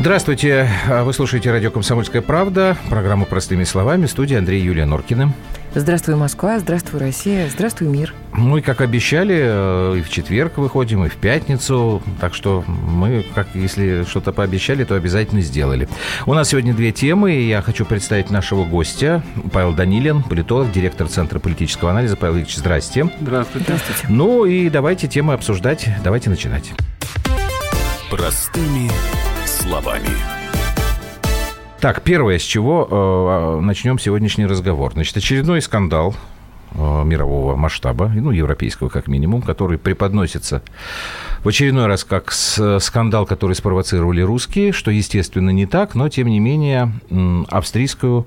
Здравствуйте. Вы слушаете радио «Комсомольская правда», программу «Простыми словами», студия Андрей Юлия Норкина. Здравствуй, Москва, здравствуй, Россия, здравствуй, мир. Мы, как обещали, э, и в четверг выходим, и в пятницу, так что мы, как если что-то пообещали, то обязательно сделали. У нас сегодня две темы, и я хочу представить нашего гостя, Павел Данилин, политолог, директор Центра политического анализа. Павел Ильич, здрасте. Здравствуйте. Здравствуйте. Ну и давайте темы обсуждать, давайте начинать. Простыми словами. Так, первое, с чего э, начнем сегодняшний разговор. Значит, очередной скандал э, мирового масштаба, ну, европейского как минимум, который преподносится в очередной раз как с, скандал, который спровоцировали русские, что, естественно, не так, но, тем не менее, австрийскую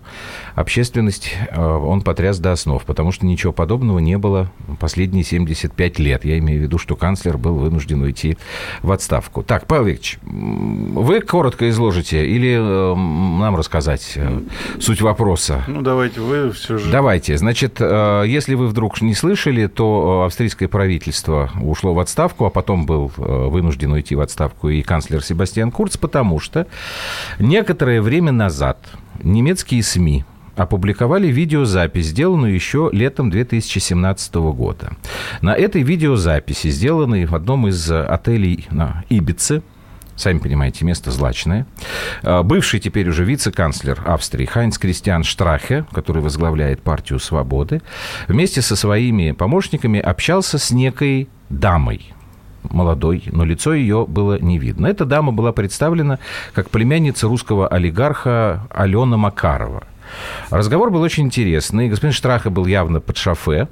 общественность э, он потряс до основ, потому что ничего подобного не было последние 75 лет. Я имею в виду, что канцлер был вынужден уйти в отставку. Так, Павел Викторович, вы коротко изложите или э, нам рассказать э, суть вопроса? Ну, давайте вы все же... Давайте. Значит, э, если вы вдруг не слышали, то э, австрийское правительство ушло в отставку, а потом был э, вынужден уйти в отставку и канцлер Себастьян Курц, потому что некоторое время назад немецкие СМИ опубликовали видеозапись, сделанную еще летом 2017 года. На этой видеозаписи, сделанной в одном из отелей на Ибице, Сами понимаете, место злачное. Э, Бывший теперь уже вице-канцлер Австрии Хайнц Кристиан Штрахе, который возглавляет партию «Свободы», вместе со своими помощниками общался с некой дамой, молодой, но лицо ее было не видно. Эта дама была представлена как племянница русского олигарха Алена Макарова. Разговор был очень интересный. Господин Штраха был явно под шофе.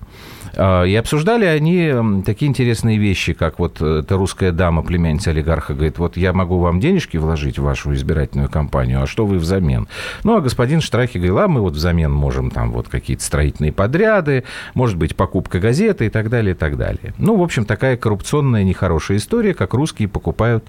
А, И обсуждали они такие интересные вещи, как вот э, эта русская дама, племянница олигарха, говорит, вот я могу вам денежки вложить в вашу избирательную кампанию, а что вы взамен? Ну, а господин Штрахи говорил, а мы вот взамен можем там вот какие-то строительные подряды, может быть, покупка газеты и так далее, и так далее. Ну, в общем, такая коррупционная нехорошая история, как русские покупают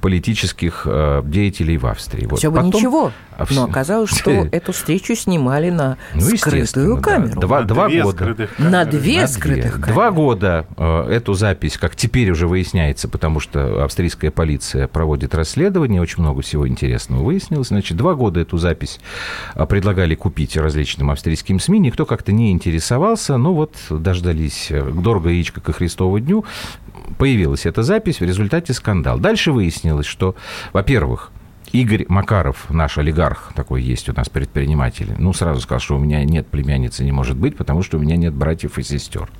политических э, деятелей в Австрии. Вот. Все бы Потом- ничего, А но оказалось, что эту встречу снимали на Ну, скрытую да. камеру. Два, На два две года. На две На скрытых две. камеры. Два года э, эту запись, как теперь уже выясняется, потому что австрийская полиция проводит расследование, очень много всего интересного выяснилось. Значит, два года эту запись э, предлагали купить различным австрийским СМИ, никто как-то не интересовался, ну вот дождались э, дорого яичко ко Христову дню, появилась эта запись, в результате скандал. Дальше выяснилось, что, во-первых, Игорь Макаров, наш олигарх, такой есть у нас предприниматель, ну, сразу сказал, что у меня нет племянницы, не может быть, потому что у меня нет братьев и сестер.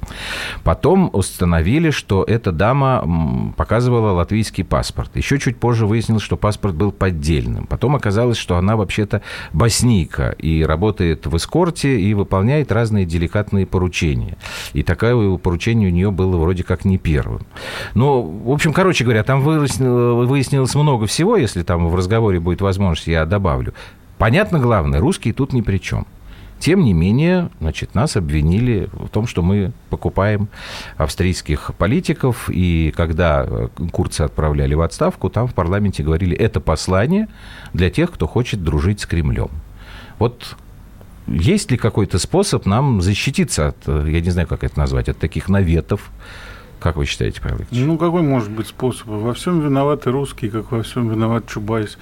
Потом установили, что эта дама показывала латвийский паспорт. Еще чуть позже выяснилось, что паспорт был поддельным. Потом оказалось, что она вообще-то боснийка и работает в эскорте и выполняет разные деликатные поручения. И такое поручение у нее было вроде как не первым. Ну, в общем, короче говоря, там выяснилось много всего, если там в разговоре будет возможность, я добавлю. Понятно, главное, русские тут ни при чем. Тем не менее, значит, нас обвинили в том, что мы покупаем австрийских политиков, и когда э, Курца отправляли в отставку, там в парламенте говорили, это послание для тех, кто хочет дружить с Кремлем. Вот есть ли какой-то способ нам защититься от, э, я не знаю, как это назвать, от таких наветов? Как вы считаете, Павел Викторович? Ну, какой может быть способ? Во всем виноваты русские, как во всем виноват Чубайс.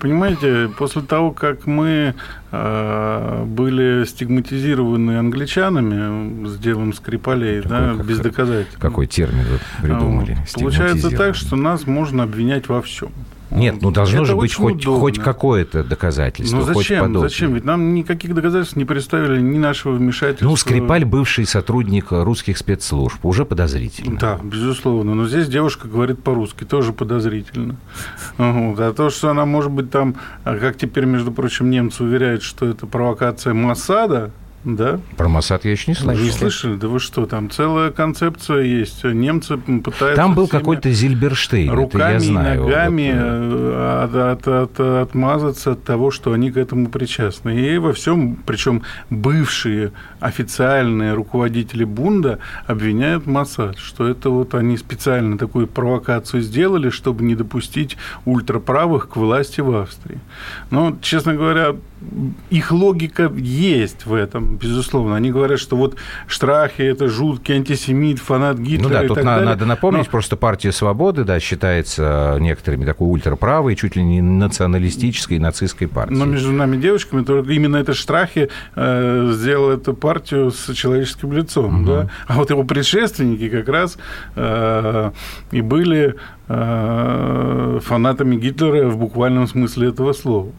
Понимаете, после того, как мы э, были стигматизированы англичанами с делом Скрипалей, Какой- да, как- без доказательств. Какой термин вы придумали? Вот. Получается так, что нас можно обвинять во всем. Нет, ну должно Это же быть хоть, удобно. хоть какое-то доказательство, Ну хоть зачем? подобное. Зачем? Ведь нам никаких доказательств не представили ни нашего вмешательства. Ну, Скрипаль бывший сотрудник русских спецслужб, уже подозрительно. Да, безусловно. Но здесь девушка говорит по-русски, тоже подозрительно. Вот. А то, что она может быть там, а как теперь, между прочим, немцы уверяют, что это провокация Моссада, да? Про Моссад я еще не Вы слышал. не слышали? Да вы что, там целая концепция есть. Немцы пытаются... Там был какой-то Зильберштейн, это руками я знаю. и ногами Вот, э, от- от- от- отмазаться от того, что они к этому причастны. И во всем, причем бывшие официальные руководители Бунда обвиняют Моссад, что это вот они специально такую провокацию сделали, чтобы не допустить ультраправых к власти в Австрии. Но, честно говоря, их логика есть в этом. безусловно. Они говорят, что вот Штрахи – это жуткий антисемит, фанат Гитлера Ну да, и тут так на- далее. надо напомнить, Но- просто партия свободы, да, считается некоторыми такой ультраправой, чуть ли не националистической, нацистской партией. Но между нами девочками только именно этот Штрахи э, сделал эту партию с человеческим лицом, да? А вот его предшественники как раз э, и были э, фанатами Гитлера в буквальном смысле этого слова.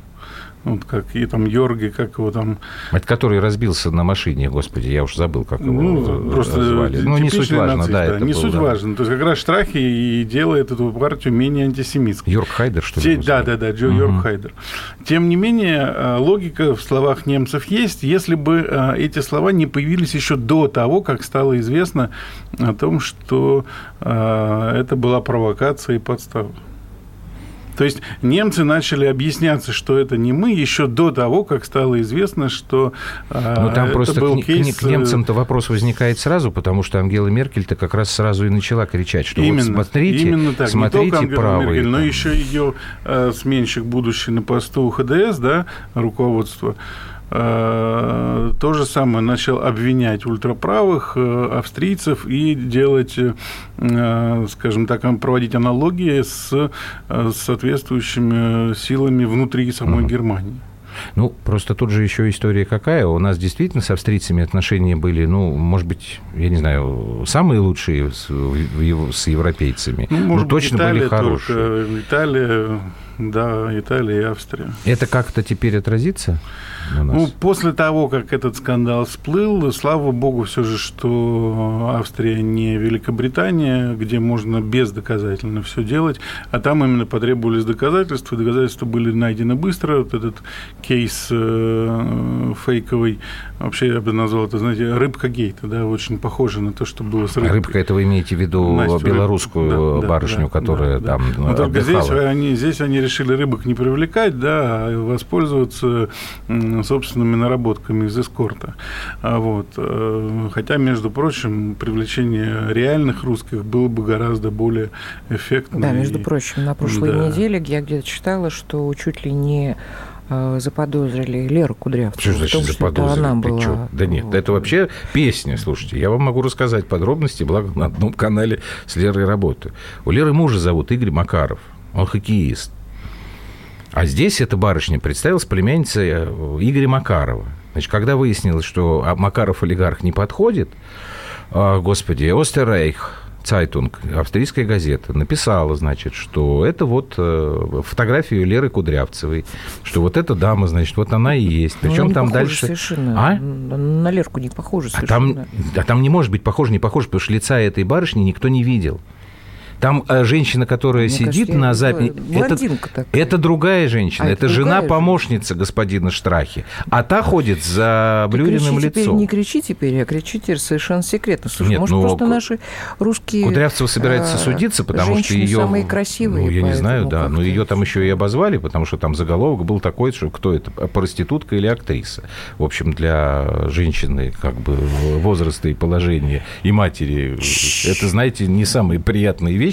Вот как и там Йорги, как его там Это который разбился на машине, господи, я уж забыл, как его Ну, э, просто звали. Ну, не суть важно, нацист, да, это не был, суть да. важно. То есть как раз Штрахи и делает эту партию менее антисемитской. Йорк Хайдер, что ли? Те- да, да, да, Джо. Йорк Хайдер. Тем не менее, э, логика в словах немцев есть, если бы э, эти слова не появились еще до того, как стало известно о том, что это была провокация и подстава. То есть немцы начали объясняться, что это не мы, еще до того, как стало известно, что э, Ну, там это просто был к, кейс... к немцам-то вопрос возникает сразу, потому что Ангела Меркель-то как раз сразу и начала кричать, что именно, вот смотрите, именно так. смотрите не только Ангела правые. Меркель, но там. еще ее э, сменщик, будущий на посту ХДС, да, руководство, э, то же самое начал обвинять ультраправых э, австрийцев и делать, э, скажем так, проводить аналогии с э, соответствующими силами внутри самой Мгм. Германии. Ну, просто тут же еще история какая. У нас действительно с австрийцами отношения были, ну, может быть, я не знаю, самые лучшие с, с европейцами. Ну, Ну, может быть, точно Италия были хорошие. только, Италия, да, Италия и Австрия. Это как-то теперь отразится? Ну, после того, как этот скандал всплыл, слава богу, все же, что Австрия не Великобритания, где можно бездоказательно все делать, а там именно потребовались доказательства, доказательства были найдены быстро. Вот этот кейс э, фейковый, вообще я бы назвал это, знаете, рыбка гейта, да, очень похоже на то, что было с рыбкой. Рыбка, это вы имеете в виду Настю белорусскую Да, барышню, да, которая да, да. там Но только здесь они, здесь они решили рыбок не привлекать, да, а воспользоваться собственными наработками из эскорта. А вот. э, Хотя, между прочим, привлечение реальных русских было бы гораздо более эффектно. Да, между и- прочим, на прошлой да. неделе я где-то читала, что чуть ли не заподозрили Леру Кудрявцеву. Что в значит том, что заподозрили? она Ты была... чё? Да нет, это вообще песня, слушайте. Я вам могу рассказать подробности, благо на одном канале с Лерой работаю. У Леры мужа зовут Игорь Макаров. Он хоккеист. А здесь эта барышня представилась племянницей э, Игоря Макарова. Значит, когда выяснилось, что а, Макаров олигарх не подходит, а, господи, Österreich Zeitung, австрийская газета, написала, значит, что это вот э, фотографию Леры Кудрявцевой, что вот эта дама, значит, вот она и есть. Ну, Причем там дальше... Совершенно. А? На Лерку не похоже А там, совершенно. а там не может быть похоже, не похоже, потому что лица этой барышни никто не видел. Там э, женщина, которая Мне сидит кажется, на записи... Это, такая. это другая женщина, А, это, это другая жена-помощница господина Штрахи. А та ходит за блюриным кричи теперь, лицом. не кричи теперь, а кричи теперь совершенно секретно. Слушай, Нет, может, ну, просто наши русские... Кудрявцева собирается э, судиться, потому что ее... самые красивые. Ну, я не знаю, да. Но ее там еще и обозвали, потому что там заголовок был такой, что кто это, проститутка или актриса. В общем, для женщины как бы возраста и положения и матери, это, знаете, не самые приятные вещи.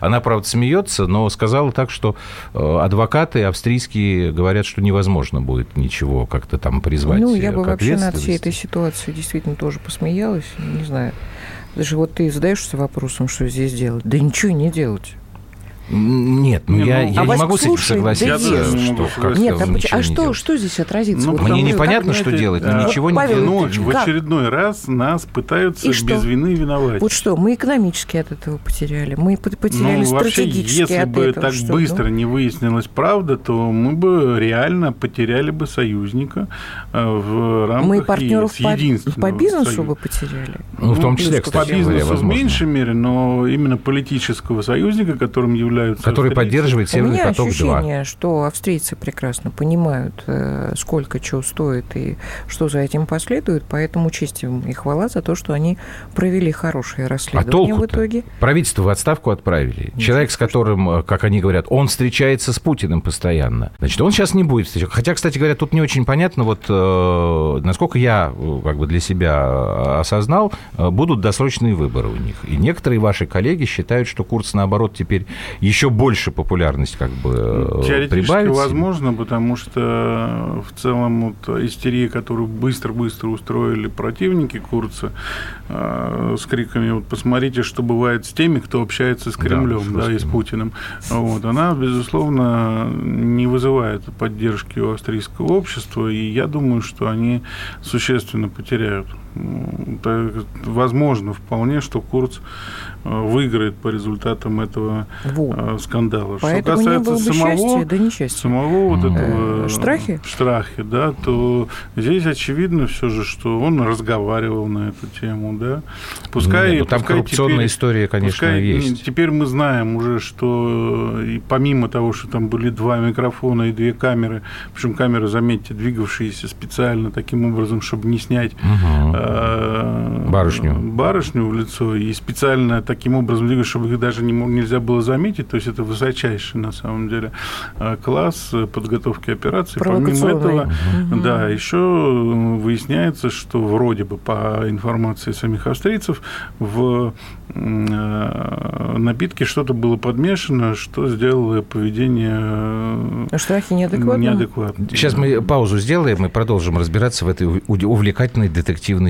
Она, правда, смеется, но сказала так, что э, адвокаты австрийские говорят, что невозможно будет ничего как-то там призвать Ну, я э, бы к вообще над всей этой ситуацией действительно тоже посмеялась. Не знаю. Даже вот ты задаешься вопросом, что здесь делать. Да ничего не делать. Нет, ну Не, я, ну, я а не Васька, могу с этим согласиться, да Я не что согласиться. Нет, а, ничего поч- а не что, делать. что здесь отразится? Ну, Вот Мне непонятно, как, что понимаете, делать, но э, ничего не Павел делать. Ночь в Как? очередной раз нас пытаются И что? без вины виновать. Вот что, мы экономически от этого потеряли, мы пот- потеряли ну, вообще, стратегически если от бы этого. так что, быстро ну? не выяснилась правда, то мы бы реально потеряли бы союзника э, в рамках мы партнеров по, единственного по бизнесу союза. бы потеряли. Ну, в том плюс числе, По кстати говоря, бизнесу в меньшей мере, но именно политического союзника, которым являются Который австрийцы. поддерживает У Северный меня поток 2. ощущение, что австрийцы прекрасно понимают, э, сколько чего стоит и что за этим последует, поэтому честь им и хвала за то, что они провели хорошее А расследование в толку-то? итоге. Правительство в отставку отправили. Человек, с которым, э, как они говорят, он встречается с Путиным постоянно. Значит, он сейчас не будет встречаться. Хотя, кстати говоря, тут не очень понятно, вот э, насколько я как бы для себя осознал, будут досрочные выборы у них. И некоторые ваши коллеги считают, что курс, наоборот, теперь еще больше популярность как бы э, Теоретически прибавить? возможно, потому что в целом вот истерия, которую быстро-быстро устроили противники Курца э, с криками «вот посмотрите, что бывает с теми, кто общается с Кремлем, да, да и с Путиным», вот, она, безусловно, не вызывает поддержки у австрийского общества, и я думаю, что они существенно потеряют. Возможно вполне, что Курц э, выиграет по результатам этого вот. Э, скандала. Поэтому что касается самого, счастья, да несчастья. самого вот этого э, Штрахи? Штрахи, да, то здесь очевидно все же, что он разговаривал на эту тему, да. Пускай, Нет, ну, там пускай коррупционная теперь, история, конечно, пускай, есть. Теперь мы знаем уже, что и помимо того, что там были два микрофона и две камеры, причем камеры, заметьте, двигавшиеся специально таким образом, чтобы не снять угу барышню. барышню в лицо и специально таким образом двигать, чтобы их даже не, нельзя было заметить. То есть это высочайший на самом деле э, класс подготовки операции. Помимо этого, угу. да, еще выясняется, что вроде бы по информации самих австрийцев в э, напитке что-то было подмешано, что сделало поведение Штрафи неадекватно. неадекватно. Сейчас мы паузу сделаем и продолжим разбираться в этой увлекательной детективной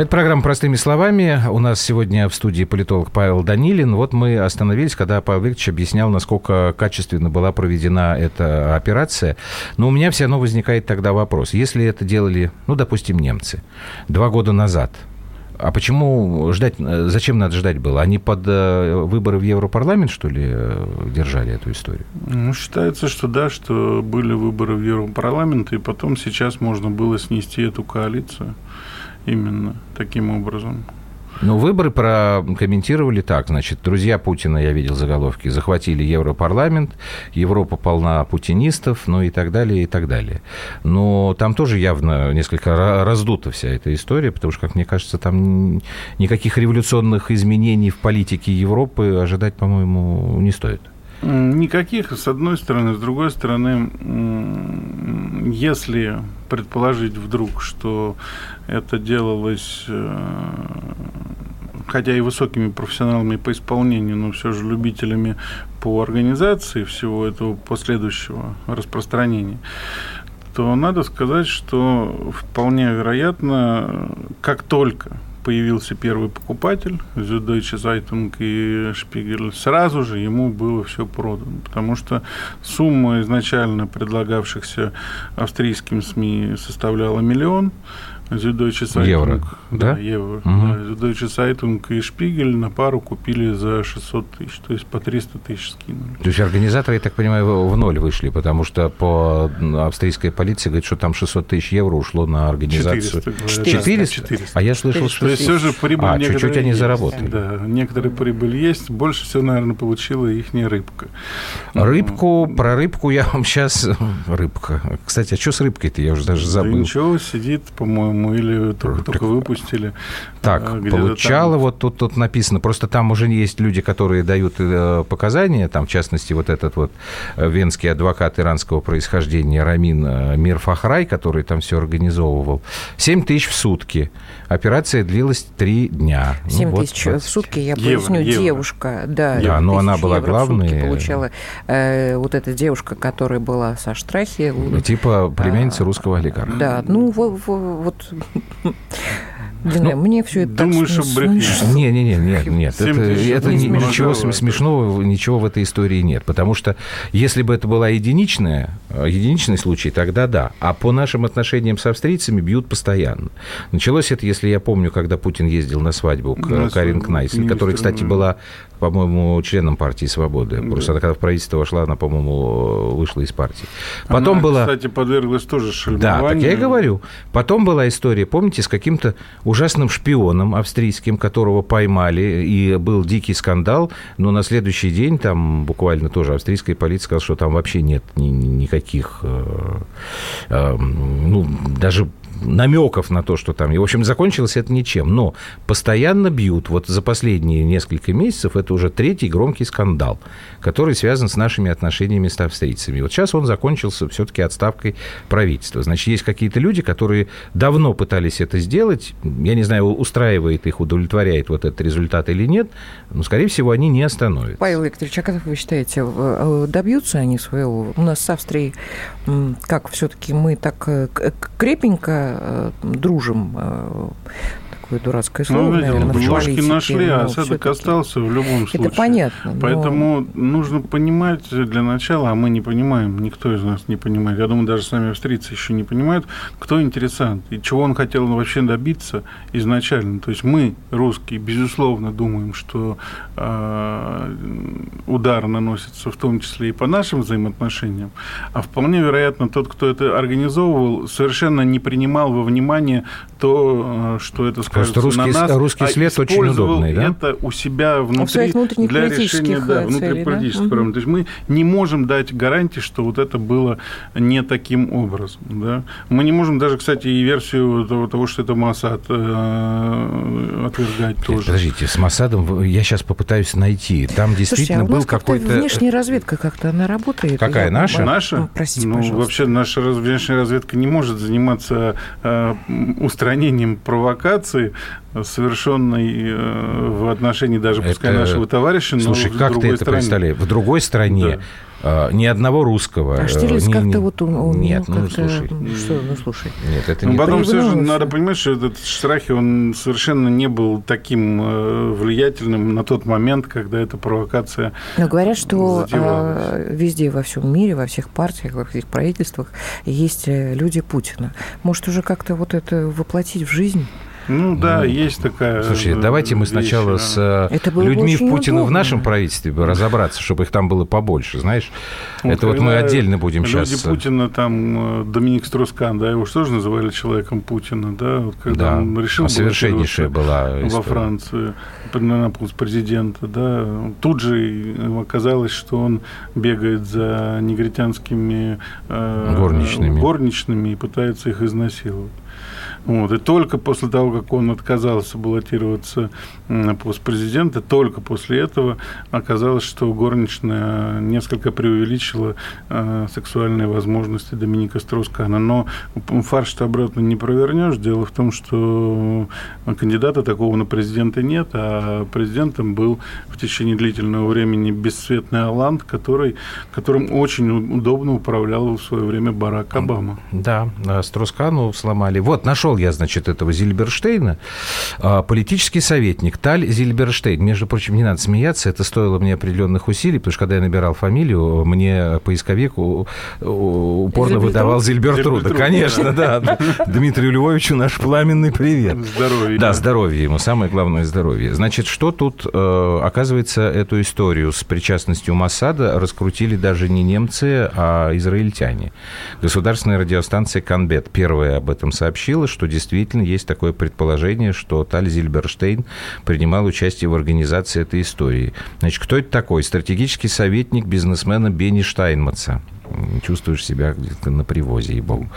Это программа «Простыми словами». У нас сегодня в студии политолог Павел Данилин. Вот мы остановились, когда Павел Викторович объяснял, насколько качественно была проведена эта операция. Но у меня все равно возникает тогда вопрос. Если это делали, ну, допустим, немцы два года назад – а почему ждать, зачем надо ждать было? Они под э, выборы в Европарламент, что ли, держали эту историю? Ну, считается, что да, что были выборы в Европарламент, и потом сейчас можно было снести эту коалицию именно таким образом. Ну, выборы прокомментировали так. Значит, друзья Путина, я видел заголовки, захватили Европарламент, Европа полна путинистов, ну и так далее, и так далее. Но там тоже явно несколько раздута вся эта история, потому что, как мне кажется, там никаких революционных изменений в политике Европы ожидать, по-моему, не стоит. Никаких, с одной стороны. С другой стороны, если предположить вдруг, что это делалось, э, хотя и высокими профессионалами по исполнению, но все же любителями по организации всего этого последующего распространения, то надо сказать, что вполне вероятно, как только появился первый покупатель, Süddeutsche Zeitung и Spiegel, сразу же ему было все продано, потому что сумма изначально предлагавшихся австрийским СМИ составляла миллион, Süddeutsche Zeitung. Евро, да? Да, евро. Угу. Да, и Шпигель на пару купили за 600 тысяч, то есть по 300 тысяч скинули. То есть организаторы, я так понимаю, в ноль вышли, потому что по австрийской полиции говорит, что там 600 тысяч евро ушло на организацию. 400? 400? 400? 400. А я слышал, 400. что... То есть все же прибыль а, чуть-чуть они заработали. Да, некоторые прибыль есть, больше всего, наверное, получила их не рыбка. Рыбку, ну, про рыбку я вам сейчас... Рыбка. Кстати, а что с рыбкой-то? Я уже даже забыл. Да ничего, сидит, по-моему, по-моему, или только, только выпустили. Так, а, получало, там... вот тут, тут написано, просто там уже есть люди, которые дают э, показания, там, в частности, вот этот вот э, венский адвокат иранского происхождения Рамин э, Мирфахрай, который там все организовывал. 7 тысяч в сутки. Операция длилась 3 дня. 7 ну, тысяч вот, в сутки, я евро, поясню, евро. девушка, да, да но она была главной. получала э, вот эта девушка, которая была со Штрахи. Типа племянница а, русского олигарха. Да, ну вот ну, мне все это думаю, так что брехнешь. Не, не, не, нет, нет. Это, это не, ничего смешного, ничего в этой истории нет. Потому что если бы это была единичная, э, единичный случай, тогда да. А по нашим отношениям с австрийцами бьют постоянно. Началось это, если я помню, когда Путин ездил на свадьбу к на Карин Кнайсен, которая, кстати, была по-моему, членом партии «Свободы». Да. Просто она, когда в правительство вошла, она, по-моему, вышла из партии. Потом она, была... кстати, подверглась тоже шельмованию. Да, так я и говорю. Потом была история, помните, с каким-то ужасным шпионом австрийским, которого поймали, и был дикий скандал, но на следующий день там буквально тоже австрийская полиция сказала, что там вообще нет ни, никаких, э, э, ну, даже намеков на то, что там... И, в общем, закончилось это ничем. Но постоянно бьют. Вот за последние несколько месяцев это уже третий громкий скандал, который связан с нашими отношениями с австрийцами. Вот сейчас он закончился все-таки отставкой правительства. Значит, есть какие-то люди, которые давно пытались это сделать. Я не знаю, устраивает их, удовлетворяет вот этот результат или нет, но, скорее всего, они не остановятся. Павел Викторович, а как вы считаете, э, добьются они своего? У нас с Австрией, как все-таки мы так э, крепенько Э, дружим э, такое дурацкое слово, ну, наверное, в политике. нашли, а осадок остался в любом случае. Это понятно. Но... Поэтому нужно понимать для начала, а мы не понимаем, никто из нас не понимает, я думаю, даже сами австрийцы еще не понимают, кто интересант и чего он хотел вообще добиться изначально. То есть мы, русские, безусловно, думаем, что э, удар наносится в том числе и по нашим взаимоотношениям, а вполне вероятно, тот, кто это организовывал, совершенно не принимал во внимание то, э, что это, скажем, Просто русский, на нас, русский а след а очень удобный, да? это у себя внутри для решения да, внутриполитических да? проблем. То есть мы не можем дать гарантии, что вот это было не таким образом. Да? Мы не можем даже, кстати, и версию того, того что это Масад э, отвергать тоже. Подождите, с Масадом я сейчас попытаюсь найти. Там действительно Слушайте, а был какой-то... внешняя разведка как-то, она работает? Какая, я... наша? Наша? Ну, простите, ну, пожалуйста. Вообще наша внешняя разведка не может заниматься э, устранением провокации, совершенной э, в отношении даже, пускай это... нашего товарища, но Слушай, как ты это стране. представляешь? В другой стране ни одного русского. А Штирлиц не, как-то вот он, он Нет, ну, слушай. Что, ну, слушай. Нет, это ну, не потом все же надо понимать, что этот Штрахи, он совершенно не был таким э, влиятельным на тот момент, когда эта провокация Но говорят, что а, везде во всем мире, во всех партиях, во всех правительствах есть э, люди Путина. Может, уже как-то вот это воплотить в жизнь? Ну да, ну, есть такая. Слушай, давайте мы сначала вещь, с э, Это людьми в Путина удобно. в нашем правительстве разобраться, чтобы их там было побольше, знаешь. Вот Это вот мы отдельно будем люди сейчас. Люди э, Путина, там э, Доминик Струскан, да, его же тоже называли человеком Путина, да, вот когда да, он решил совершеннейшая была история. во Франции на пост президента, да, тут же оказалось, что он бегает за негритянскими э, горничными. горничными и пытается их изнасиловать. Вот. И только после того, как он отказался баллотироваться на пост президента, только после этого оказалось, что горничная несколько преувеличила э, сексуальные возможности Доминика Струскана. Но фарш-то обратно не провернешь. Дело в том, что кандидата такого на президента нет, а президентом был в течение длительного времени бесцветный Аланд, который, которым очень удобно управлял в свое время Барак Обама. Да, Струскану сломали. Вот, нашел нашел я, значит, этого Зильберштейна. А, политический советник Таль Зильберштейн. Между прочим, не надо смеяться, это стоило мне определенных усилий, потому что когда я набирал фамилию, мне поисковик упорно выдавал Зильбертруда. Конечно, да. Дмитрию Львовичу наш пламенный привет. Здоровье. Да, здоровье ему. Самое главное здоровье. Значит, что тут, э, оказывается, эту историю с причастностью Масада раскрутили даже не немцы, а израильтяне. Государственная радиостанция «Канбет» первая об этом сообщила, что что действительно есть такое предположение, что Таль Зильберштейн принимал участие в организации этой истории. Значит, кто это такой? Стратегический советник бизнесмена Бенни Штайнмаца чувствуешь себя где-то на привозе, ей-богу.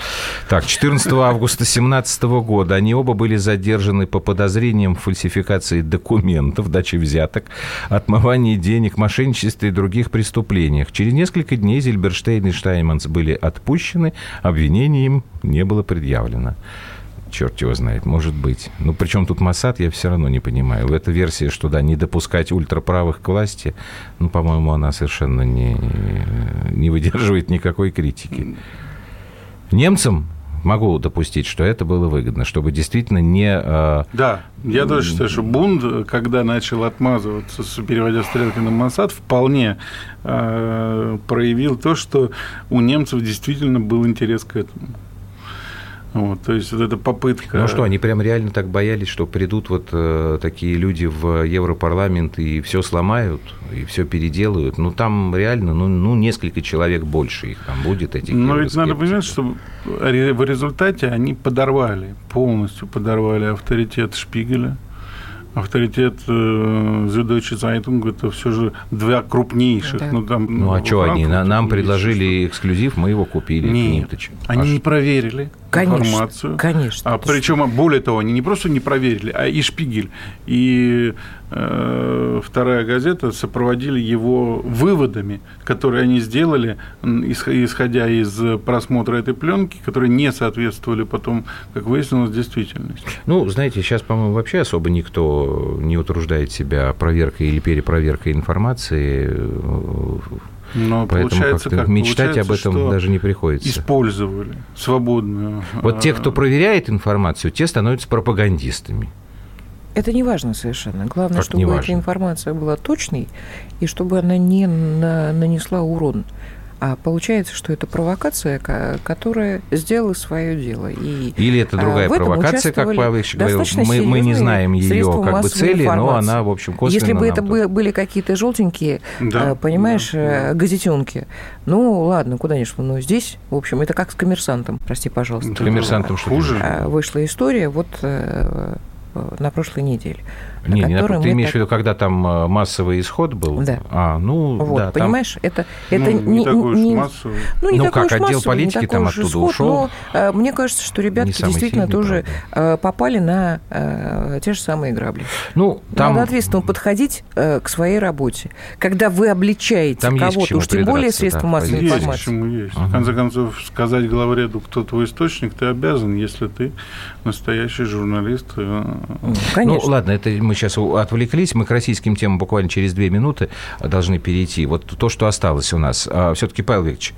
Так, 14 августа 2017 года они оба были задержаны по подозрениям в фальсификации документов, даче взяток, отмывании денег, мошенничестве и других преступлениях. Через несколько дней Зильберштейн и Штайнманс были отпущены, обвинение им не было предъявлено черт его знает, может быть. Ну, причем тут Масад, я все равно не понимаю. Эта версия, что, да, не допускать ультраправых к власти, ну, по-моему, она совершенно не, не выдерживает никакой критики. Немцам могу допустить, что это было выгодно, чтобы действительно не... Э, да, я тоже считаю, что Бунд, когда начал отмазываться, переводя стрелки на Моссад, вполне э, проявил то, что у немцев действительно был интерес к этому. Вот, то есть вот эта попытка... Ну что, они прям реально так боялись, что придут вот э, такие люди в Европарламент и все сломают, и все переделают. Ну там реально, ну, ну несколько человек больше их там будет, этих Но ведь надо понимать, что в результате они подорвали, полностью подорвали авторитет Шпигеля, авторитет э, Zeitung это все же два крупнейших. Да. Ну, там, ну, а что они? Нам предложили эксклюзив, мы его купили. Нет, они а не проверили конечно, информацию. Конечно. А причем, более того, они не просто не проверили, а и Шпигель, и э, вторая газета сопроводили его выводами, которые они сделали, исходя из просмотра этой пленки, которые не соответствовали потом, как выяснилось, действительности. Ну, знаете, сейчас, по-моему, вообще особо никто не утруждает себя проверкой или перепроверкой информации но Поэтому получается, как мечтать получается, об этом даже не приходится. Использовали свободную. Вот те, кто проверяет информацию, те становятся пропагандистами. Это не важно совершенно. Главное, как чтобы эта информация была точной и чтобы она не нанесла урон а получается, что это провокация, которая сделала свое дело. И Или это другая провокация, как Павел Ильич говорил. Мы, мы не знаем ее как бы цели, информации. но она, в общем, косвенно Если бы это тоже. были какие-то желтенькие, да, э, понимаешь, да, э, да. газетенки, ну ладно, куда ни шло, но здесь, в общем, это как с коммерсантом, прости, пожалуйста. С коммерсантом что хуже. Э, вышла история вот на прошлой неделе. Не, не ты имеешь так... в виду, когда там э, массовый исход был? Да. А, ну, вот, да. Понимаешь, там... это, это ну, не, не такой не, уж массовый. Ну, не ну как, отдел массовый, политики там оттуда исход, ушел? Но, э, мне кажется, что ребятки действительно сильный, тоже правда. Э, попали на э, те же самые грабли. Ну, там... Надо ответственно подходить э, к своей работе. Когда вы обличаете кого-то, уж тем более средства да, массовой есть, информации. Почему есть. Ага. В конце концов, сказать главреду, кто твой источник, ты обязан, если ты настоящий журналист. Конечно. Ну, ладно, это мы сейчас отвлеклись. Мы к российским темам буквально через две минуты должны перейти. Вот то, что осталось у нас. А, Все-таки, Павел Викторович,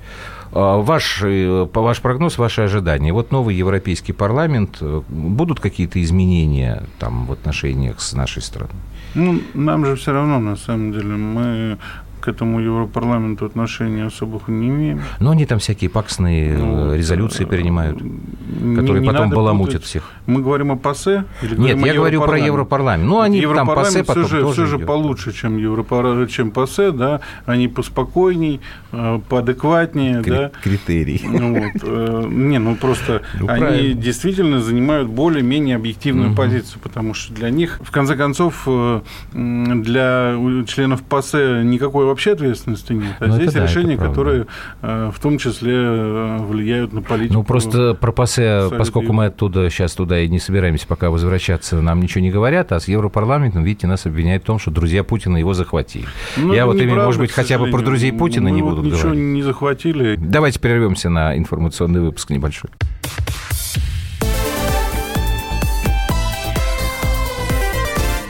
а, Ваш, э, ваш прогноз, ваши ожидания. Вот новый Европейский парламент, э, будут какие-то изменения там, в отношениях с нашей страной? Ну, нам же все равно, на самом деле. Мы к этому Европарламенту отношения особых не имеем. Но они там всякие паксные ну, резолюции принимают, которые не, не потом баламутят путать. всех. Мы говорим о ПАСЕ? Или Нет, я говорю про Европарламент. Ну, они там ПАСЕ потом все же, тоже все же получше, чем, Европар... чем ПАСЕ, да, они поспокойней, э, поадекватнее, Кри- да. Критерий. Ну, вот, э, не, ну просто ну, они правильно. действительно занимают более-менее объективную угу. позицию, потому что для них, в конце концов, э, для членов ПАСЕ никакой вообще ответственности нет. А ну, здесь да, решения, которые э, в том числе э, влияют на политику. Ну, просто про ПАСЕ, поскольку мы оттуда сейчас туда и не собираемся пока возвращаться, нам ничего не говорят, а с Европарламентом, видите, нас обвиняют в том, что друзья Путина его захватили. Ну, Я вот имею, может быть, хотя бы про друзей Путина мы не вот будут ничего говорить. не захватили. Давайте прервемся на информационный выпуск небольшой.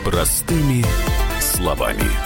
Простыми словами.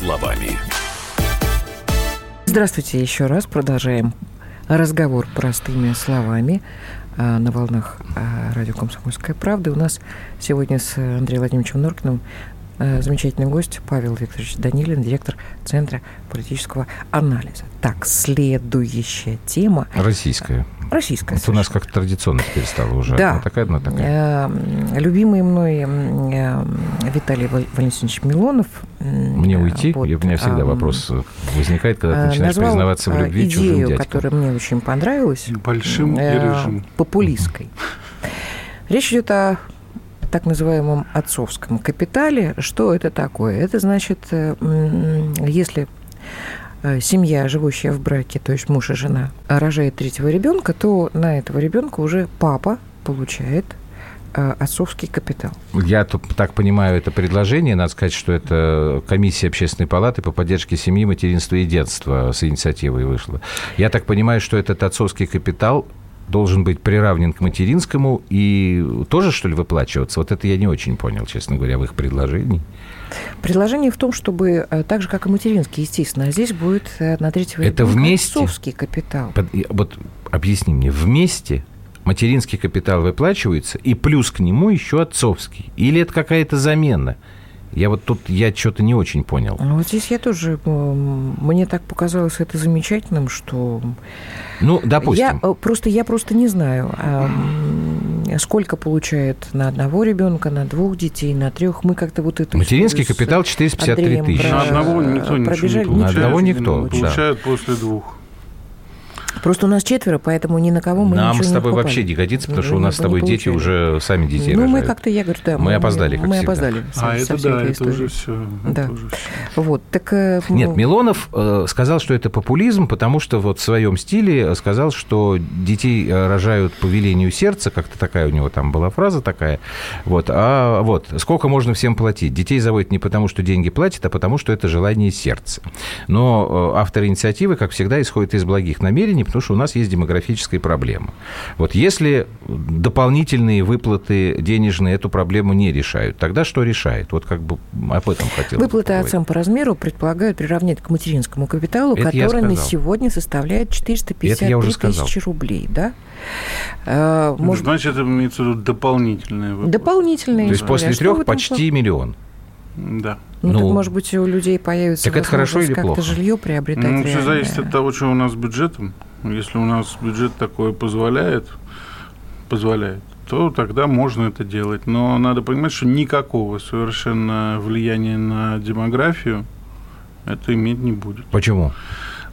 Словами. Здравствуйте еще раз. Продолжаем разговор простыми словами а, на волнах а, радио «Комсомольская правда». У нас сегодня с Андреем Владимировичем Норкиным замечательный гость Павел Викторович Данилин, директор Центра политического анализа. Так, следующая тема. Российская. Российская. Это у нас как традиционно теперь стало уже. Да. Одна такая, одна такая. Э, любимый мной э, Виталий Валентинович Милонов. Мне уйти? Вот, у меня всегда вопрос возникает, когда ты начинаешь признаваться в любви идею, чужим дядькам. которая мне очень понравилась. Большим и рыжим. Популистской. Речь идет о так называемом отцовском капитале. Что это такое? Это значит, если семья, живущая в браке, то есть муж и жена, рожает третьего ребенка, то на этого ребенка уже папа получает Э, отцовский капитал. Я так понимаю это предложение. Надо сказать, что это комиссия общественной палаты по поддержке семьи, материнства и детства с инициативой вышла. Я так понимаю, что этот отцовский капитал должен быть приравнен к материнскому и тоже, что ли, выплачиваться? Вот это я не очень понял, честно говоря, в их предложении. Предложение в том, чтобы, э, так же, как и материнский, естественно, а здесь будет э, на третьего это вместе, отцовский капитал. Под, вот объясни мне, вместе материнский капитал выплачивается, и плюс к нему еще отцовский? Или это какая-то замена? Я вот тут, я что-то не очень понял. Ну, вот здесь я тоже, мне так показалось это замечательным, что... Ну, допустим. Я, э, просто, я просто не знаю, а, сколько получает на одного ребенка, на двух детей, на трех. Мы как-то вот это... Материнский капитал 453 тысячи. На одного никто ничего не получает. На одного никто, Получают да. после двух. Просто у нас четверо, поэтому ни на кого мы Нам ничего с тобой не вообще не годится, потому что у нас с тобой дети уже сами детей Ну, рожают. мы как-то, я говорю, да. Мы, опоздали, как Мы всегда. опоздали. А, это да, это уже все. Да. Это уже все. Вот, так... э, Нет, Милонов э, сказал, что это популизм, потому что вот в своем стиле сказал, что детей э, рожают по велению сердца, как-то такая у него там была фраза такая. Вот, а вот, сколько можно всем платить? Детей заводят не потому, что деньги платят, а потому, что это желание сердца. Но авторы инициативы, как всегда, исходят из благих намерений, потому что у нас есть демографическая проблема. Вот если дополнительные выплаты денежные эту проблему не решают, тогда что решает? Вот как бы об этом хотел Выплаты отцам по размеру предполагают приравнять к материнскому капиталу, Это который на сегодня составляет 453 тысячи рублей. Да? А, может... Значит, это имеется в виду дополнительные выплаты. Дополнительные. То есть после трех почти миллион. Да. Ну, ну, так, может быть, у людей появится так это хорошо или как-то жилье приобретать. Ну, все зависит от того, что у нас с бюджетом. Если у нас бюджет такой позволяет, позволяет, то тогда можно это делать. Но надо понимать, что никакого совершенно влияния на демографию это иметь не будет. Почему?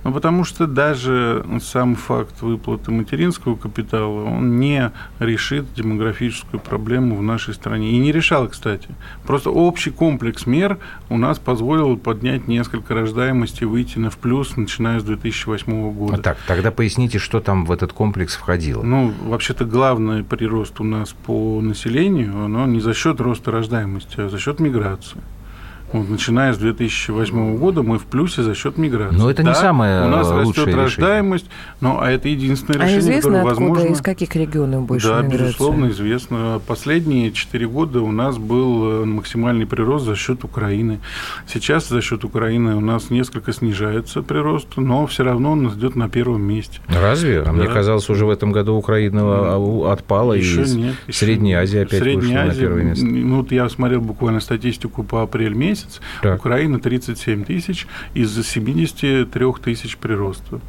Ну, потому что даже сам факт выплаты материнского капитала, он не решит демографическую проблему в нашей стране. И не решал, кстати. Просто общий комплекс мер у нас позволил поднять несколько рождаемости, выйти на в плюс, начиная с 2008 года. А так, тогда поясните, что там в этот комплекс входило. Ну, вообще-то главный прирост у нас по населению, оно не за счет роста рождаемости, а за счет миграции. Вот, начиная с 2008 года мы в плюсе за счет миграции. Но это да, не самое У нас растет рождаемость, но а это единственное а решение, известно, которое откуда, возможно. из каких регионов больше Да, миграция? безусловно, известно. Последние четыре года у нас был э, максимальный прирост за счет Украины. Сейчас за счет Украины у нас несколько снижается прирост, но все равно он идет на первом месте. Разве? А да. мне казалось, уже в этом году Украина а, отпала, еще и нет, Средняя Азия опять Средняя вышла Азия, на первое место. Ну, вот я смотрел буквально статистику по апрель месяц. Так. Украина Украины 37 тысяч из 73 тысяч прироста.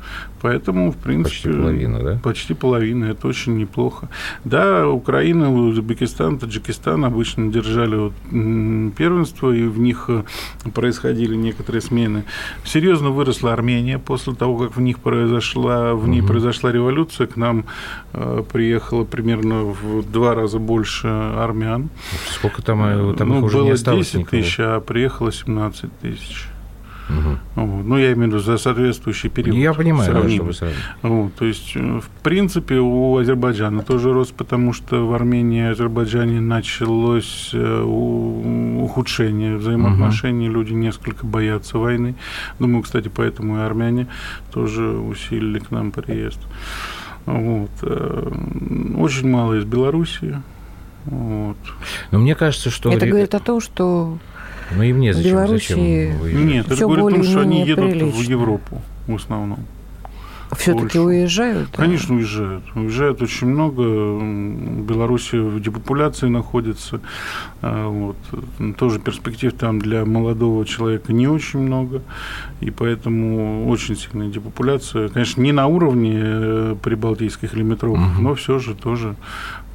Поэтому, в принципе... Почти половина, да? Почти половина, это очень неплохо. Да, Украина, Узбекистан, Таджикистан обычно держали первенство, и в них э, происходили некоторые смены. Серьезно выросла Армения после того, как в них произошла, в ней угу. произошла революция. К нам э, приехало примерно в два раза больше армян. Сколько там, э, там ну, их уже было не осталось 10 тысяч, а приехало 17 тысяч. Угу. Вот. Ну, я имею в виду за соответствующий период. Я понимаю, да, что вы Вот. То есть, в принципе, у Азербайджана тоже рост, потому что в Армении и Азербайджане началось ухудшение взаимоотношений, угу. люди несколько боятся войны. Думаю, кстати, поэтому и армяне тоже усилили к нам приезд. Вот. Очень мало из Белоруссии. Вот. Но мне кажется, что... Это говорит о том, что ну и мне зачем? Белоруссии зачем Нет, это говорит о том, что они едут прилично. в Европу в основном. Все-таки уезжают? Конечно, уезжают. Уезжают очень много. Беларусь в депопуляции находится. А, вот. Тоже перспектив там для молодого человека не очень много. И поэтому очень сильная депопуляция. Конечно, не на уровне э, прибалтийских или метровых, угу. но все же тоже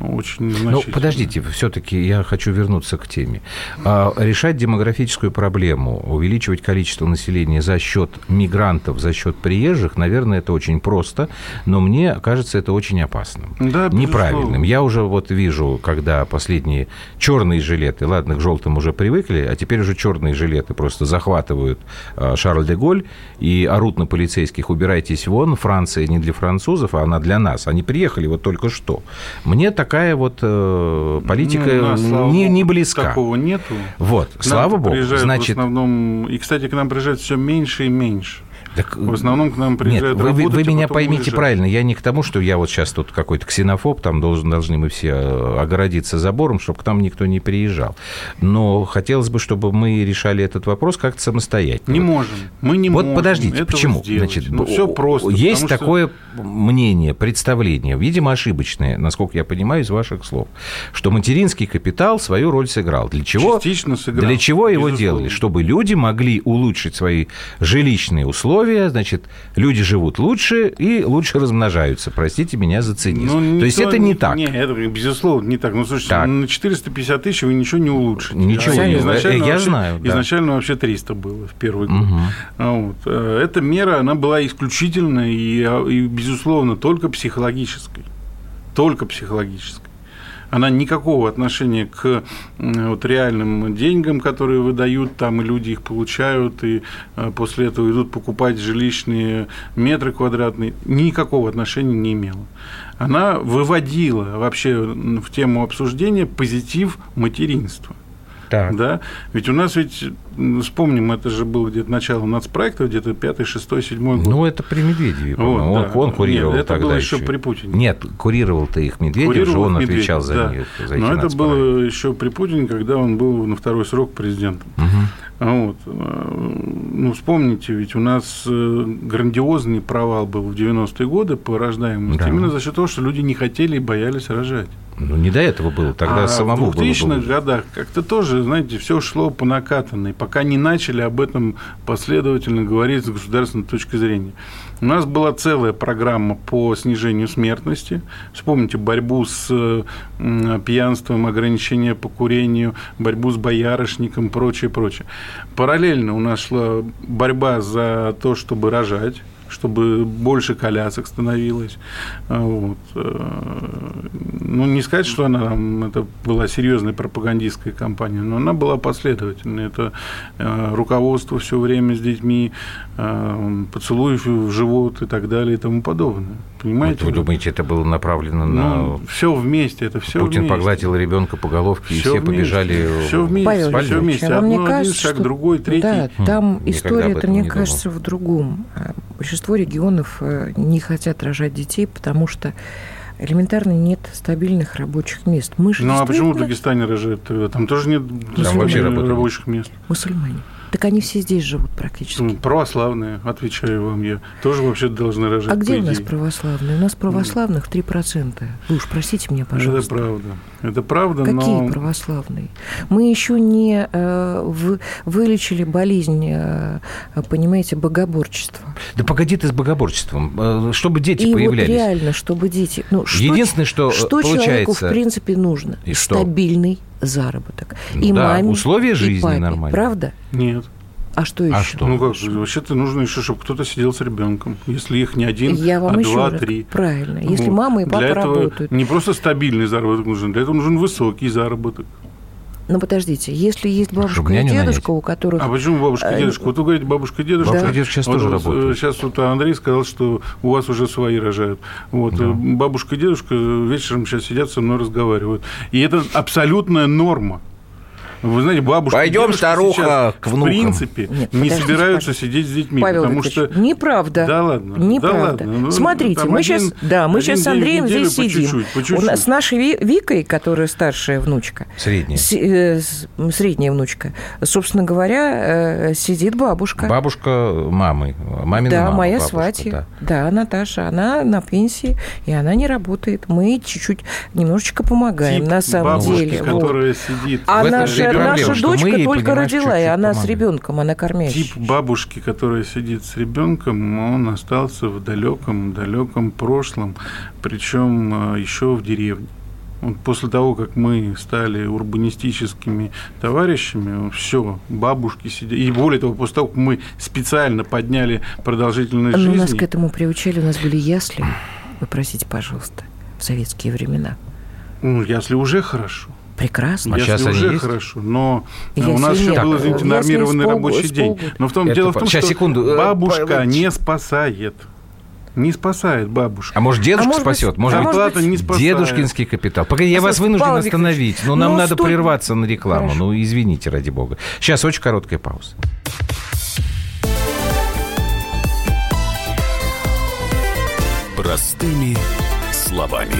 очень Ну, подождите, все-таки я хочу вернуться к теме. А, решать демографическую проблему, увеличивать количество населения за счет мигрантов, за счет приезжих, наверное, это очень просто, но мне кажется это очень опасным. Да, Неправильным. Я уже вот вижу, когда последние черные жилеты, ладно, к желтым уже привыкли, а теперь уже черные жилеты просто захватывают а, Шарль де Голь и орут на полицейских, убирайтесь вон, Франция не для французов, а она для нас. Они приехали вот только что. Мне такая вот э, политика ну, не, не близка. Такого нету. Вот, слава богу. Значит, в основном, и, кстати, к нам приезжает все меньше и меньше. Так, в основном к нам приезжают Нет, вы, вы меня поймите уезжают. правильно. Я не к тому, что я вот сейчас тут какой-то ксенофоб, там должен, должны мы все э, огородиться забором, чтобы к нам никто не приезжал. Но хотелось бы, чтобы мы решали этот вопрос как-то самостоятельно. Не можем. Мы не вот можем. Вот подождите, почему? Сделать. Значит, ну, все просто. Есть такое что... мнение, представление, видимо, ошибочное, насколько я понимаю из ваших слов, что материнский капитал свою роль сыграл. Для чего? Частично сыграл. Для чего его Безусловно. делали? Чтобы люди могли улучшить свои жилищные условия, условия, значит, люди живут лучше и лучше размножаются. Простите меня за цинизм. Ну, То есть это не так. Нет, это, безусловно, не так. Ну, слушайте, так. на 450 тысяч вы ничего не улучшите. Ничего а не изначально Я вообще, знаю. Да. Изначально вообще 300 было в первый год. Угу. Вот. Э, эта мера, она была исключительно и, и, безусловно, только психологической. Только психологической она никакого отношения к вот, реальным деньгам, которые выдают там, и люди их получают, и э, после этого идут покупать жилищные метры квадратные, никакого отношения не имела. Она выводила вообще в тему обсуждения позитив материнства. Так. Да? Ведь у нас ведь, вспомним, это же было где-то начало нацпроекта, где-то 5, 6, 7 год. Ну, это при Медведеве, вот, он, да. он курировал Нет, это тогда было еще при Путине. Нет, курировал-то их Медведев, курировал же он Медведев, отвечал за да. них. За Но это было еще при Путине, когда он был на второй срок президентом. Угу. Вот. Ну, вспомните, ведь у нас э, грандиозный провал был в 90-е годы по рождаемости да. именно за счет того, что люди не хотели и боялись рожать. Ну, не до этого было, тогда а самому в 2000-х годах как-то тоже, знаете, все шло по накатанной, пока не начали об этом последовательно говорить с государственной точки зрения. У нас была целая программа по снижению смертности. Вспомните борьбу с пьянством, ограничение по курению, борьбу с боярышником, прочее, прочее. Параллельно у нас шла борьба за то, чтобы рожать чтобы больше колясок становилось. А, вот. Э, ну, не сказать, что она это была серьезная пропагандистская кампания, но она была последовательной. Это э, руководство все время с детьми, э, поцелуев в живот и так далее и тому подобное. Понимаете? Вот вы думаете, это было направлено ну, на... Все вместе, это все Путин вместе. погладил ребенка по головке, все и все вместе. побежали все вместе, Павел все вместе. Одно, мне кажется, один шаг, что... другой, третий. Да, там история, это, мне кажется, в другом. Большинство регионов э, не хотят рожать детей, потому что элементарно нет стабильных рабочих мест. Мы же ну а почему в Дагестане рожают? Там тоже нет там вообще рабочих мест. Мусульмане. Так они все здесь живут практически. Ну, православные, отвечаю вам я. Тоже вообще должны рожать. А где у нас православные? У нас православных 3%. Вы уж простите меня, пожалуйста. Это правда. Это правда, Какие но... православные? Мы еще не э, вылечили болезнь, э, понимаете, богоборчества. Да погоди ты с богоборчеством. Э, чтобы дети И появлялись. вот реально, чтобы дети... Ну, что, Единственное, что Что получается... человеку, в принципе, нужно? И что? Стабильный заработок. И да, маме, условия жизни и папе. нормальные. Правда? Нет. А что еще? А что? Ну как, вообще-то нужно еще, чтобы кто-то сидел с ребенком. Если их не один, Я вам а еще два, раз, три. Правильно. Если вот. мама и папа для этого работают. Не просто стабильный заработок нужен, для этого нужен высокий заработок. Ну, подождите, если есть бабушка и дедушка, у которых... А почему бабушка и э, дедушка? Вот вы говорите, бабушка и дедушка. Бабушка и дедушка сейчас вот, тоже работают. Сейчас вот Андрей сказал, что у вас уже свои рожают. Вот. Да. Бабушка и дедушка вечером сейчас сидят со мной разговаривают. И это абсолютная норма. Вы знаете, бабушка Пойдем, старуха, к внукам. В принципе, Нет, не собираются пожалуйста. сидеть с детьми, Павел потому что... Неправда. Да ладно. Неправда. Да ладно. Ну, Смотрите, мы один, сейчас, да, мы сейчас с Андреем здесь по сидим. Чуть-чуть, по чуть-чуть. У нас, с нашей Викой, которая старшая внучка. Средняя. С, э, средняя внучка. Собственно говоря, э, сидит бабушка. Бабушка мамы. Мамина да, мама, моя бабушка, сватья. Да. да, Наташа. Она на пенсии, и она не работает. Мы чуть-чуть немножечко помогаем, Тип на самом бабушки, деле. которая вот. сидит. А наша, наша дочка только родила, и она помогает. с ребенком, она кормящая. Тип бабушки, которая сидит с ребенком, он остался в далеком, далеком прошлом, причем э, еще в деревне. Вот после того, как мы стали урбанистическими товарищами, все, бабушки сидят. И более того, после того, как мы специально подняли продолжительность Но жизни... нас к этому приучили, у нас были ясли. Вы простите, пожалуйста, в советские времена. Ну, ясли уже хорошо. Прекрасно. А Ясли сейчас уже есть? хорошо, но Ясли у нас еще нет. был, извините, нормированный полгода- рабочий с день. Но в том, Это дело в том, Сейчас, что секунду. Э, бабушка по- не спасает. Не спасает бабушка. А может, дедушка А может быть- спасет? а Может, может Зарплата быть, не спасает. Дедушкинский капитал. Погоди, я вас Послушайте, вынужден Павел остановить. Но Викторович, нам ну, надо стой. прерваться на рекламу. Хорошо. Ну, извините, ради бога. Сейчас очень короткая пауза. Простыми словами.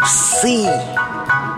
Псы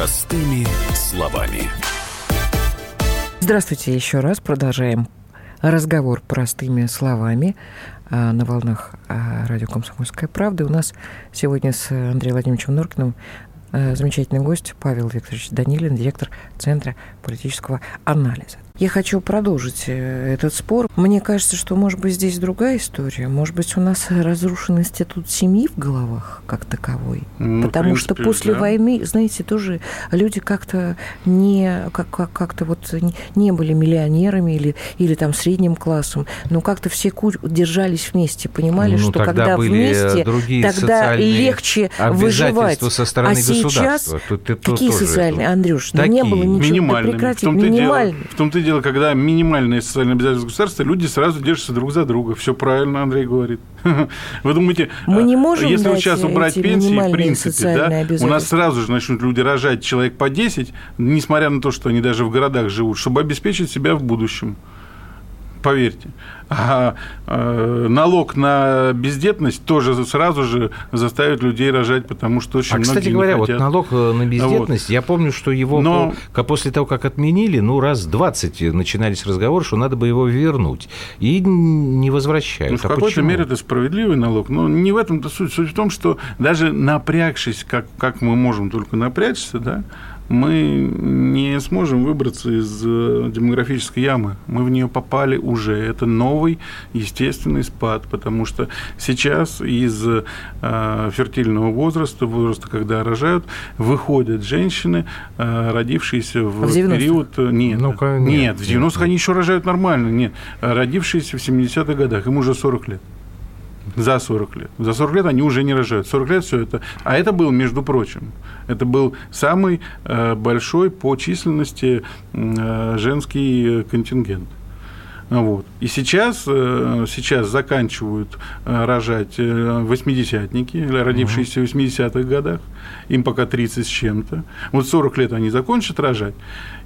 Простыми словами. Здравствуйте еще раз. Продолжаем разговор простыми словами а, на волнах а, радио «Комсомольская правда». У нас сегодня с Андреем Владимировичем Норкиным а, замечательный гость Павел Викторович Данилин, директор Центра политического анализа. Я хочу продолжить э, этот спор. Мне кажется, что, может быть, здесь другая история. Может быть, у нас разрушен институт семьи в головах как таковой. Ну, Потому что принципе, после да. войны, знаете, тоже люди как-то не как, как, как-то вот не, не были миллионерами или, или там средним классом, но как-то все ку- держались вместе, понимали, Ну, что когда были вместе, другие тогда легче выживать. со стороны а сейчас. Тут- тут какие тоже социальные, это- Андрюш? Ну, не Такие. было ничего. Минимальными. прекрати, в том-то, и дело, в том-то и дело, когда минимальные социальные обязательства государства, люди сразу держатся друг за друга. Все правильно Андрей говорит. Вы думаете, Мы не а, можем если вот сейчас убрать пенсии, в принципе, да, у нас сразу же начнут люди рожать человек по 10, несмотря на то, что они даже в городах живут, чтобы обеспечить себя в будущем. Поверьте. А э, налог на бездетность тоже сразу же заставит людей рожать, потому что очень А, кстати многие говоря, не вот хотят. налог э, на бездетность, я помню, что его Но- после того, как отменили, ну, раз 20 начинались разговоры, что надо бы его вернуть. И не возвращают. Ну, в А какой-то почему? мере это справедливый налог, но не в этом-то суть. Суть в том, что даже напрягшись, как, как мы можем только напрячься, да, мы не сможем выбраться из э, демографической ямы. Мы в нее попали уже. Это новый естественный спад, потому что сейчас из э, фертильного возраста, возраста, когда рожают, выходят женщины, э, родившиеся в, В 90-х? период... э, Нет, Ну-ка, нет, нет, в 90-х нет. они еще рожают нормально. Нет, родившиеся в 70-х годах, им уже 40 лет. За 40 лет. За 40 лет они уже не рожают. 40 лет все это. А это был, между прочим, это был самый э, большой по численности э, женский контингент. Вот. И сейчас, э, сейчас заканчивают э, рожать э, восьмидесятники, родившиеся в 80-х годах. Им пока 30 с чем-то. Вот 40 лет они закончат рожать.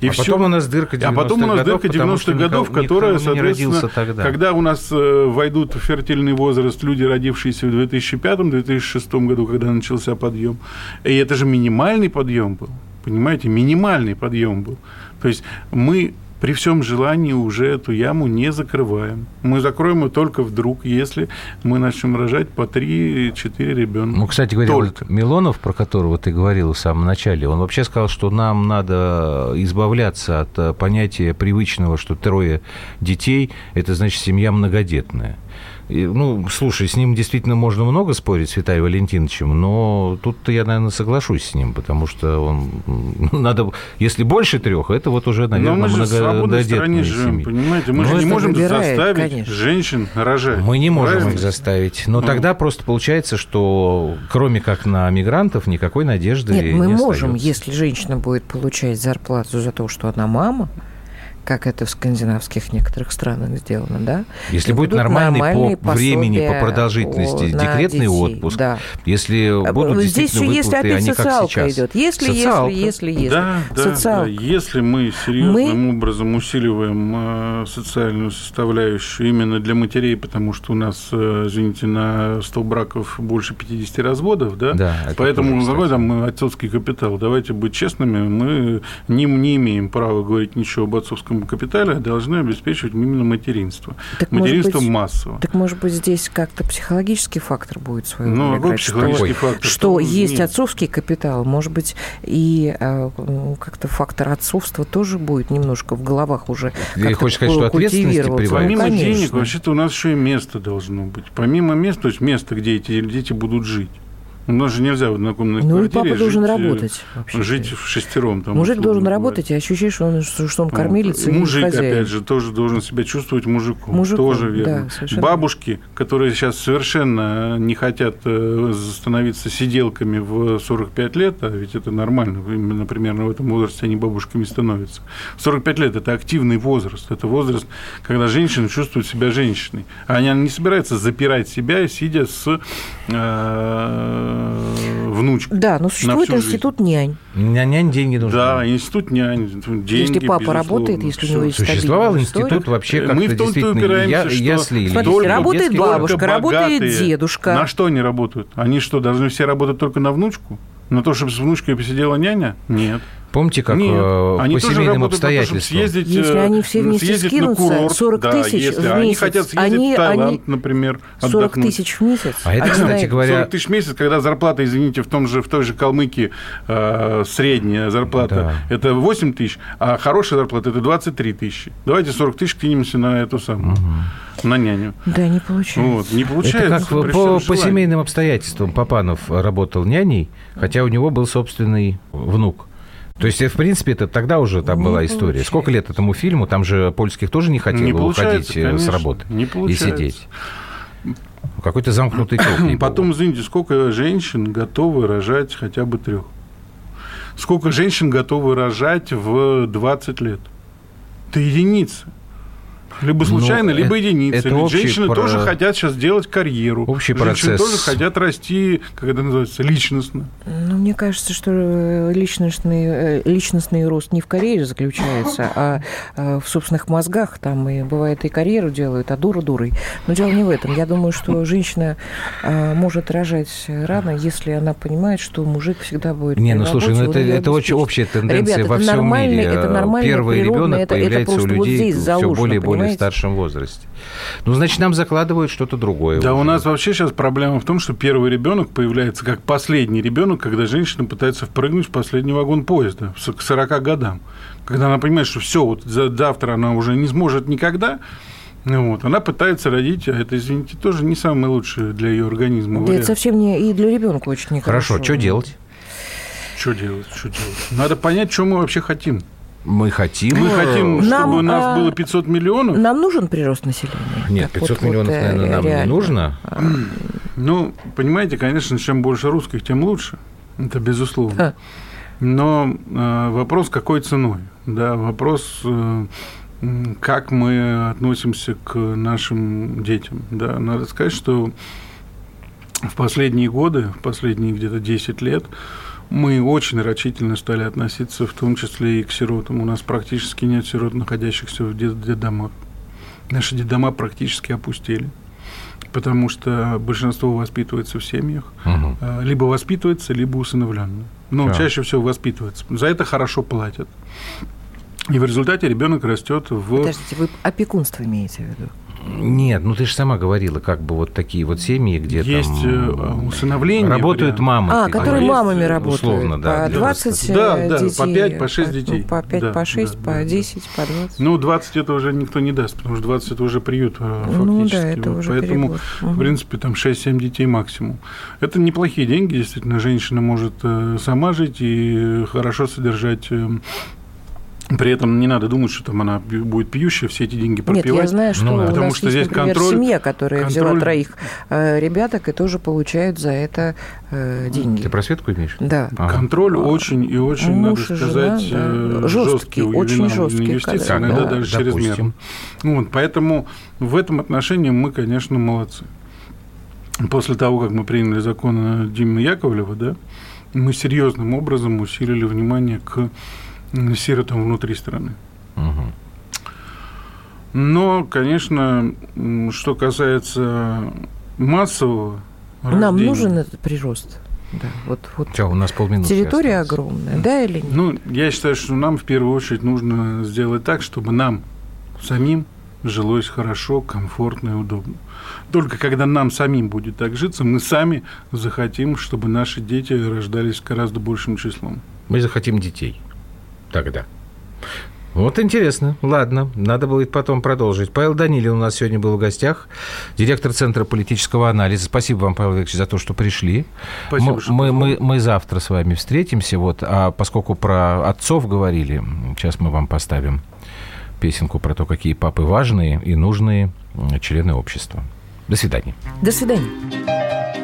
И а всё. потом у нас дырка 90-х А потом у нас годов, дырка потому что 90-х годов, никого- которая, никто соответственно, тогда. когда у нас войдут в фертильный возраст люди, родившиеся в 2005-2006 году, когда начался подъем. И это же минимальный подъем был. Понимаете, минимальный подъем был. То есть мы при всем желании уже эту яму не закрываем. Мы закроем ее только вдруг, если мы начнем рожать по 3-4 ребенка. Ну, кстати говоря, Только. вот Милонов, про которого ты говорил в самом начале, он вообще сказал, что нам надо избавляться от э, понятия привычного, что трое детей – это значит семья многодетная. И, ну, слушай, с ним действительно можно много спорить, с Виталием Валентиновичем, но тут я, наверное, соглашусь с ним, потому что он м, надо, если больше трех, это вот уже, Но наверное, мы же многодетные живем, семьи. понимаете? Мы Ну, же не можем выбирает, заставить конечно. женщин рожать. Мы не можем Правильно? их заставить. Но Ну. тогда просто получается, что кроме как на мигрантов никакой надежды Нет, мы не можем, остается. если женщина будет получать зарплату за то, что она мама, как это в скандинавских некоторых странах сделано, да? Если будет нормальный по времени, по продолжительности декретный детей, отпуск, да. если будут Здесь еще если опять они социалка идет. Если, социалка. если, если, если. Да, да, да. Если мы серьезным мы... образом усиливаем э, социальную составляющую именно для матерей, потому что у нас, э, извините, на 100 браков больше 50 разводов, да? Да. Поэтому какой там отцовский капитал? Давайте быть честными, мы не, не имеем права говорить ничего об отцовском капитале, а должны обеспечивать именно материнство. Так материнство быть, массово. Так может быть здесь как-то психологический фактор будет свой Ну, какой психологический что, фактор? Что есть нет. отцовский капитал, может быть, и э, как-то фактор отцовства тоже будет немножко в головах уже Ты хочешь сказать, что ответственности? Помимо Конечно. денег, вообще-то у нас еще и место должно быть. Помимо места, то есть место, где эти дети будут жить. У нас же нельзя в однокомнатной ну, квартире папа жить, должен э, работать. Вообще жить в шестером. Там, Мужик должен работать, и ощущаешь, что он, что он кормилец Мужик, и хозяин. опять же, тоже должен себя чувствовать мужиком. мужиком тоже верно. Да, Бабушки, которые сейчас совершенно не хотят э, становиться сиделками в 45 лет, а ведь это нормально, именно примерно в этом возрасте они бабушками становятся. 45 лет – это активный возраст, это возраст, когда женщина чувствует себя женщиной. А она не собирается запирать себя, сидя с э, Э, внучку. Да, но существует институт жизнь. нянь. Нянь деньги нужны. Да, институт нянь. Деньги, если папа безусловно. работает, если у него есть Существовал институт вообще как-то Мы в том-то упираемся, я, что если Смотрите, работает бабушка, работает дедушка. На что они работают? Они что, должны все работать только на внучку? На то, чтобы с внучкой посидела няня? Нет. Помните, как Нет, э, они по семейным обстоятельствам? Съездить, если они все вместе скинутся, курорт, 40 да, тысяч если в месяц. Они хотят съездить они, в Таиланд, они... например, 40 отдохнуть. тысяч в месяц? А это, кстати говоря... 40 тысяч в месяц, когда зарплата, извините, в, том же, в той же Калмыкии э, средняя зарплата да. это 8 тысяч, а хорошая зарплата это 23 тысячи. Давайте 40 тысяч кинемся на эту самую. Угу. На няню. Да, не получается. Вот, не получается. Это как по, по семейным обстоятельствам Папанов работал няней, хотя у него был собственный внук. То есть, в принципе, это тогда уже там не была история. Получается. Сколько лет этому фильму? Там же польских тоже не хотело не уходить э, конечно, с работы не и сидеть. Какой-то замкнутый круг. Потом, извините, сколько женщин готовы рожать хотя бы трех? Сколько женщин готовы рожать в 20 лет? Это единицы. Либо случайно, ну, либо единицы. Это Ведь женщины про... тоже хотят сейчас делать карьеру. Общий женщины процесс. тоже хотят расти, как это называется, личностно. Ну, мне кажется, что э, личностный, э, личностный рост не в карьере заключается, а э, в собственных мозгах. Там и бывает и карьеру делают, а дура дурой. Но дело не в этом. Я думаю, что женщина может рожать рано, если она понимает, что мужик всегда будет Не, ну слушай, ну это, это очень общая тенденция Ребята, во всем мире. Это нормально, Первый ребенок это, появляется это у людей вот все более и более понимаете? старшем возрасте. Ну, значит, нам закладывают что-то другое. Да, уже. у нас вообще сейчас проблема в том, что первый ребенок появляется как последний ребенок, когда женщина пытается впрыгнуть в последний вагон поезда к 40 годам. Когда она понимает, что все, вот завтра она уже не сможет никогда, ну вот, она пытается родить, а это, извините, тоже не самое лучшее для ее организма. Да, это совсем не и для ребенка очень нехорошо. Хорошо, что делать? Что делать? Что делать? Надо понять, что мы вообще хотим. Мы хотим... Мы хотим, чтобы нам, у нас а... было 500 миллионов. Нам нужен прирост населения? Нет, 500 вот, миллионов, вот, наверное, нам реально. не нужно. Ну, понимаете, конечно, чем больше русских, тем лучше. Это безусловно. Но э, вопрос, какой ценой? Да, вопрос, э, как мы относимся к нашим детям. Да, надо сказать, что в последние годы, в последние где-то 10 лет, мы очень рачительно стали относиться, в том числе и к сиротам. У нас практически нет сирот, находящихся в детдомах. Наши детдома практически опустели, потому что большинство воспитывается в семьях. Угу. Либо воспитывается, либо усыновленно. Но да. чаще всего воспитывается. За это хорошо платят. И в результате ребенок растет в... Подождите, вы опекунство имеете в виду? Нет, ну ты же сама говорила, как бы вот такие вот семьи, где есть там... Э, усыновление. Работают мамы. А, которые мамами работают. Условно, да. По 20 да, да, детей. по 5, по 6 детей. Ну, по 5, да, по 6, да, по да, 10, по 20. Ну, 20 это уже никто не даст, потому что 20 это уже приют фактически. Э, ну, да, это вот. уже Поэтому, перевод. в принципе, там 6-7 детей максимум. Это неплохие деньги, действительно. Женщина может э, сама жить и хорошо содержать При этом не надо думать, что там она будет пьющая, все эти деньги пропивать. Нет, я знаю, что ну, у потому нас что есть, здесь например, контроль, семья, которая контроль... взяла троих э, ребяток и тоже получают за это э, деньги. Ты про Светку имеешь? Да. Ага. Контроль очень и очень, Муж надо сказать, жена, да. жесткий, жесткий очень жесткий. Так, иногда да, даже чрезмерно. Вот, поэтому в этом отношении мы, конечно, молодцы. После того, как мы приняли закон Димы Яковлева, да, мы серьезным образом усилили внимание к сиротам внутри страны. Угу. Но, конечно, что касается массового Нам рождения, нужен этот прирост. Да, вот, вот Все, у нас полминуты территория осталось. огромная, да или нет? Ну, я считаю, что нам в первую очередь нужно сделать так, чтобы нам самим жилось хорошо, комфортно и удобно. Только когда нам самим будет так житься, мы сами захотим, чтобы наши дети рождались гораздо большим числом. Мы захотим детей. Тогда. Вот интересно. Ладно, надо будет потом продолжить. Павел Данилин у нас сегодня был в гостях, директор Центра политического анализа. Спасибо вам, Павел Викторович, за то, что пришли. Спасибо, мы, что мы, мы, мы завтра с вами встретимся. Вот, а поскольку про отцов говорили, сейчас мы вам поставим песенку про то, какие папы важные и нужные члены общества. До свидания. До свидания.